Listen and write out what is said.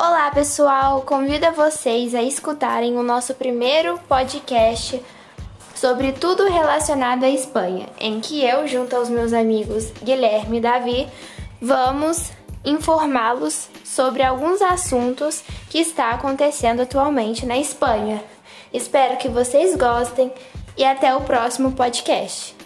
Olá, pessoal! Convido vocês a escutarem o nosso primeiro podcast sobre tudo relacionado à Espanha, em que eu, junto aos meus amigos Guilherme e Davi, vamos informá-los sobre alguns assuntos que está acontecendo atualmente na Espanha. Espero que vocês gostem e até o próximo podcast.